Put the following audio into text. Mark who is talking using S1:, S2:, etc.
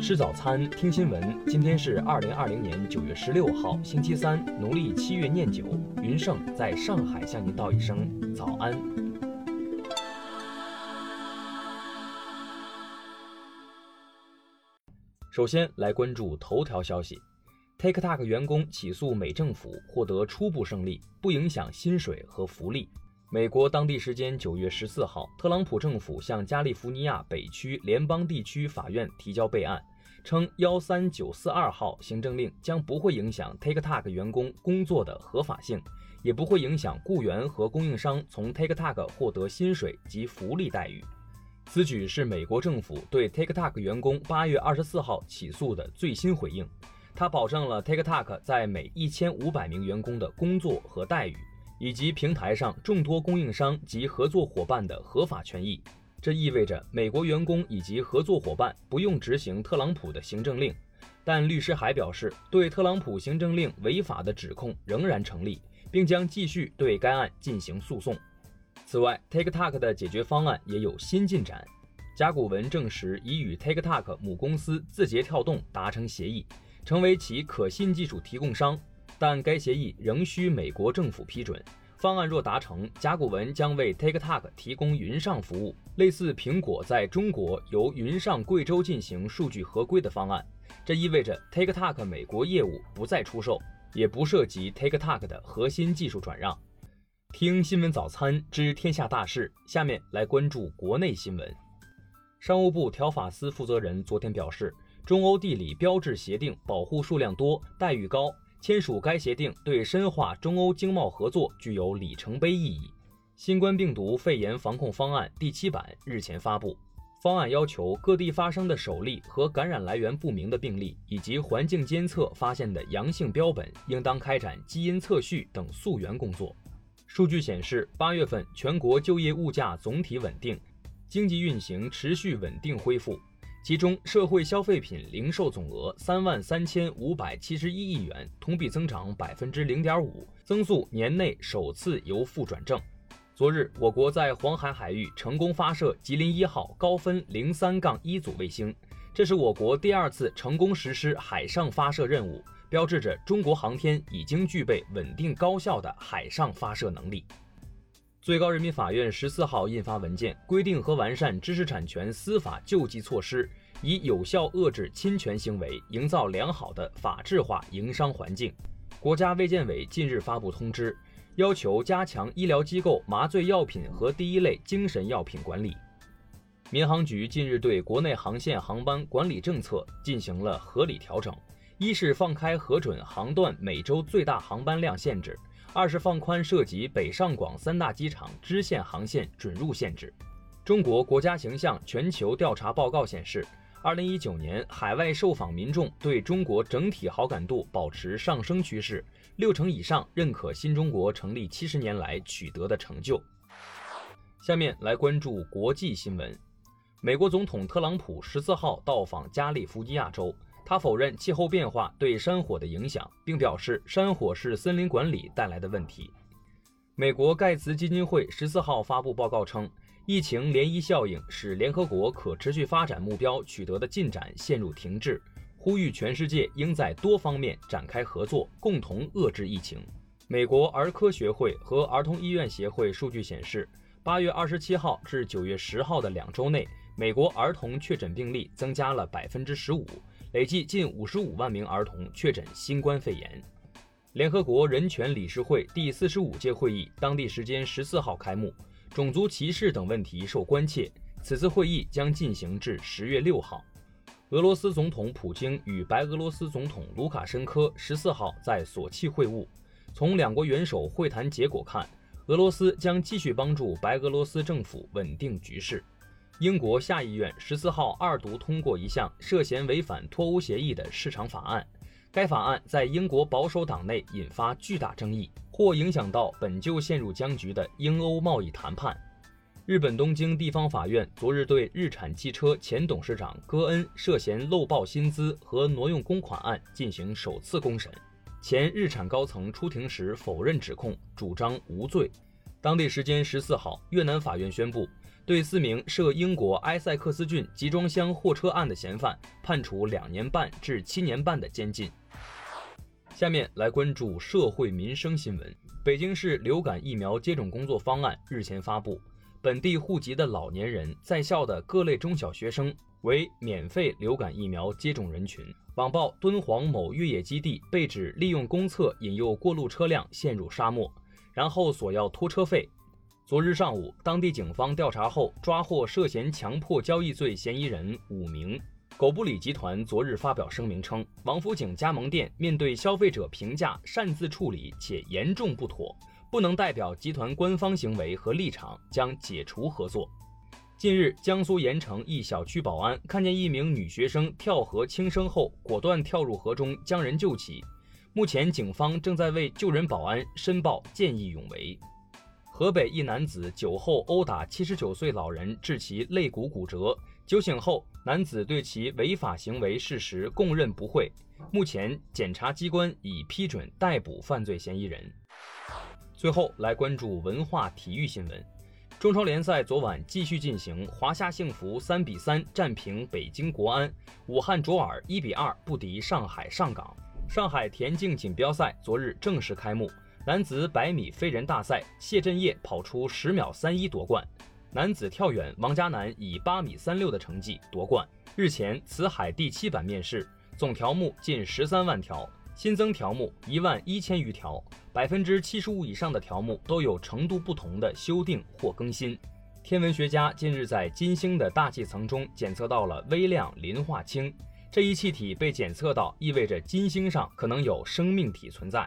S1: 吃早餐，听新闻。今天是二零二零年九月十六号，星期三，农历七月廿九。云盛在上海向您道一声早安。首先来关注头条消息：TikTok 员工起诉美政府，获得初步胜利，不影响薪水和福利。美国当地时间九月十四号，特朗普政府向加利福尼亚北区联邦地区法院提交备案，称幺三九四二号行政令将不会影响 TikTok 员工工作的合法性，也不会影响雇员和供应商从 TikTok 获得薪水及福利待遇。此举是美国政府对 TikTok 员工八月二十四号起诉的最新回应，它保证了 TikTok 在每一千五百名员工的工作和待遇。以及平台上众多供应商及合作伙伴的合法权益，这意味着美国员工以及合作伙伴不用执行特朗普的行政令。但律师还表示，对特朗普行政令违法的指控仍然成立，并将继续对该案进行诉讼。此外，TikTok 的解决方案也有新进展。甲骨文证实已与 TikTok 母公司字节跳动达成协议，成为其可信技术提供商。但该协议仍需美国政府批准。方案若达成，甲骨文将为 TikTok 提供云上服务，类似苹果在中国由云上贵州进行数据合规的方案。这意味着 TikTok 美国业务不再出售，也不涉及 TikTok 的核心技术转让。听新闻早餐知天下大事，下面来关注国内新闻。商务部条法司负责人昨天表示，中欧地理标志协定保护数量多，待遇高。签署该协定对深化中欧经贸合作具有里程碑意义。新冠病毒肺炎防控方案第七版日前发布，方案要求各地发生的首例和感染来源不明的病例，以及环境监测发现的阳性标本，应当开展基因测序等溯源工作。数据显示，八月份全国就业物价总体稳定，经济运行持续稳定恢复。其中，社会消费品零售总额三万三千五百七十一亿元，同比增长百分之零点五，增速年内首次由负转正。昨日，我国在黄海海域成功发射吉林一号高分零三杠一组卫星，这是我国第二次成功实施海上发射任务，标志着中国航天已经具备稳定高效的海上发射能力。最高人民法院十四号印发文件，规定和完善知识产权司法救济措施，以有效遏制侵权行为，营造良好的法治化营商环境。国家卫健委近日发布通知，要求加强医疗机构麻醉药品和第一类精神药品管理。民航局近日对国内航线航班管理政策进行了合理调整，一是放开核准航段每周最大航班量限制。二是放宽涉及北上广三大机场支线航线准入限制。中国国家形象全球调查报告显示，二零一九年海外受访民众对中国整体好感度保持上升趋势，六成以上认可新中国成立七十年来取得的成就。下面来关注国际新闻，美国总统特朗普十四号到访加利福尼亚州。他否认气候变化对山火的影响，并表示山火是森林管理带来的问题。美国盖茨基金会十四号发布报告称，疫情涟漪效应使联合国可持续发展目标取得的进展陷入停滞，呼吁全世界应在多方面展开合作，共同遏制疫情。美国儿科学会和儿童医院协会数据显示，八月二十七号至九月十号的两周内，美国儿童确诊病例增加了百分之十五。累计近五十五万名儿童确诊新冠肺炎。联合国人权理事会第四十五届会议当地时间十四号开幕，种族歧视等问题受关切。此次会议将进行至十月六号。俄罗斯总统普京与白俄罗斯总统卢卡申科十四号在索契会晤。从两国元首会谈结果看，俄罗斯将继续帮助白俄罗斯政府稳定局势。英国下议院十四号二读通过一项涉嫌违反脱欧协议的市场法案，该法案在英国保守党内引发巨大争议，或影响到本就陷入僵局的英欧贸易谈判。日本东京地方法院昨日对日产汽车前董事长戈恩涉嫌漏报薪资和挪用公款案进行首次公审，前日产高层出庭时否认指控，主张无罪。当地时间十四号，越南法院宣布。对四名涉英国埃塞克斯郡集装箱货车案的嫌犯判处两年半至七年半的监禁。下面来关注社会民生新闻。北京市流感疫苗接种工作方案日前发布，本地户籍的老年人、在校的各类中小学生为免费流感疫苗接种人群。网曝敦煌某越野基地被指利用公厕引诱过路车辆陷入沙漠，然后索要拖车费。昨日上午，当地警方调查后抓获涉嫌强迫交易罪嫌疑人五名。狗不理集团昨日发表声明称，王府井加盟店面对消费者评价擅自处理且严重不妥，不能代表集团官方行为和立场，将解除合作。近日，江苏盐城一小区保安看见一名女学生跳河轻生后，果断跳入河中将人救起。目前，警方正在为救人保安申报见义勇为。河北一男子酒后殴打七十九岁老人，致其肋骨骨折。酒醒后，男子对其违法行为事实供认不讳。目前，检察机关已批准逮捕犯罪嫌疑人。最后来关注文化体育新闻。中超联赛昨晚继续进行，华夏幸福三比三战平北京国安，武汉卓尔一比二不敌上海上港。上海田径锦标赛昨日正式开幕，男子百米飞人大赛，谢震业跑出十秒三一夺冠。男子跳远，王嘉男以八米三六的成绩夺冠。日前，辞海第七版面世，总条目近十三万条，新增条目一万一千余条，百分之七十五以上的条目都有程度不同的修订或更新。天文学家近日在金星的大气层中检测到了微量磷化氢，这一气体被检测到，意味着金星上可能有生命体存在。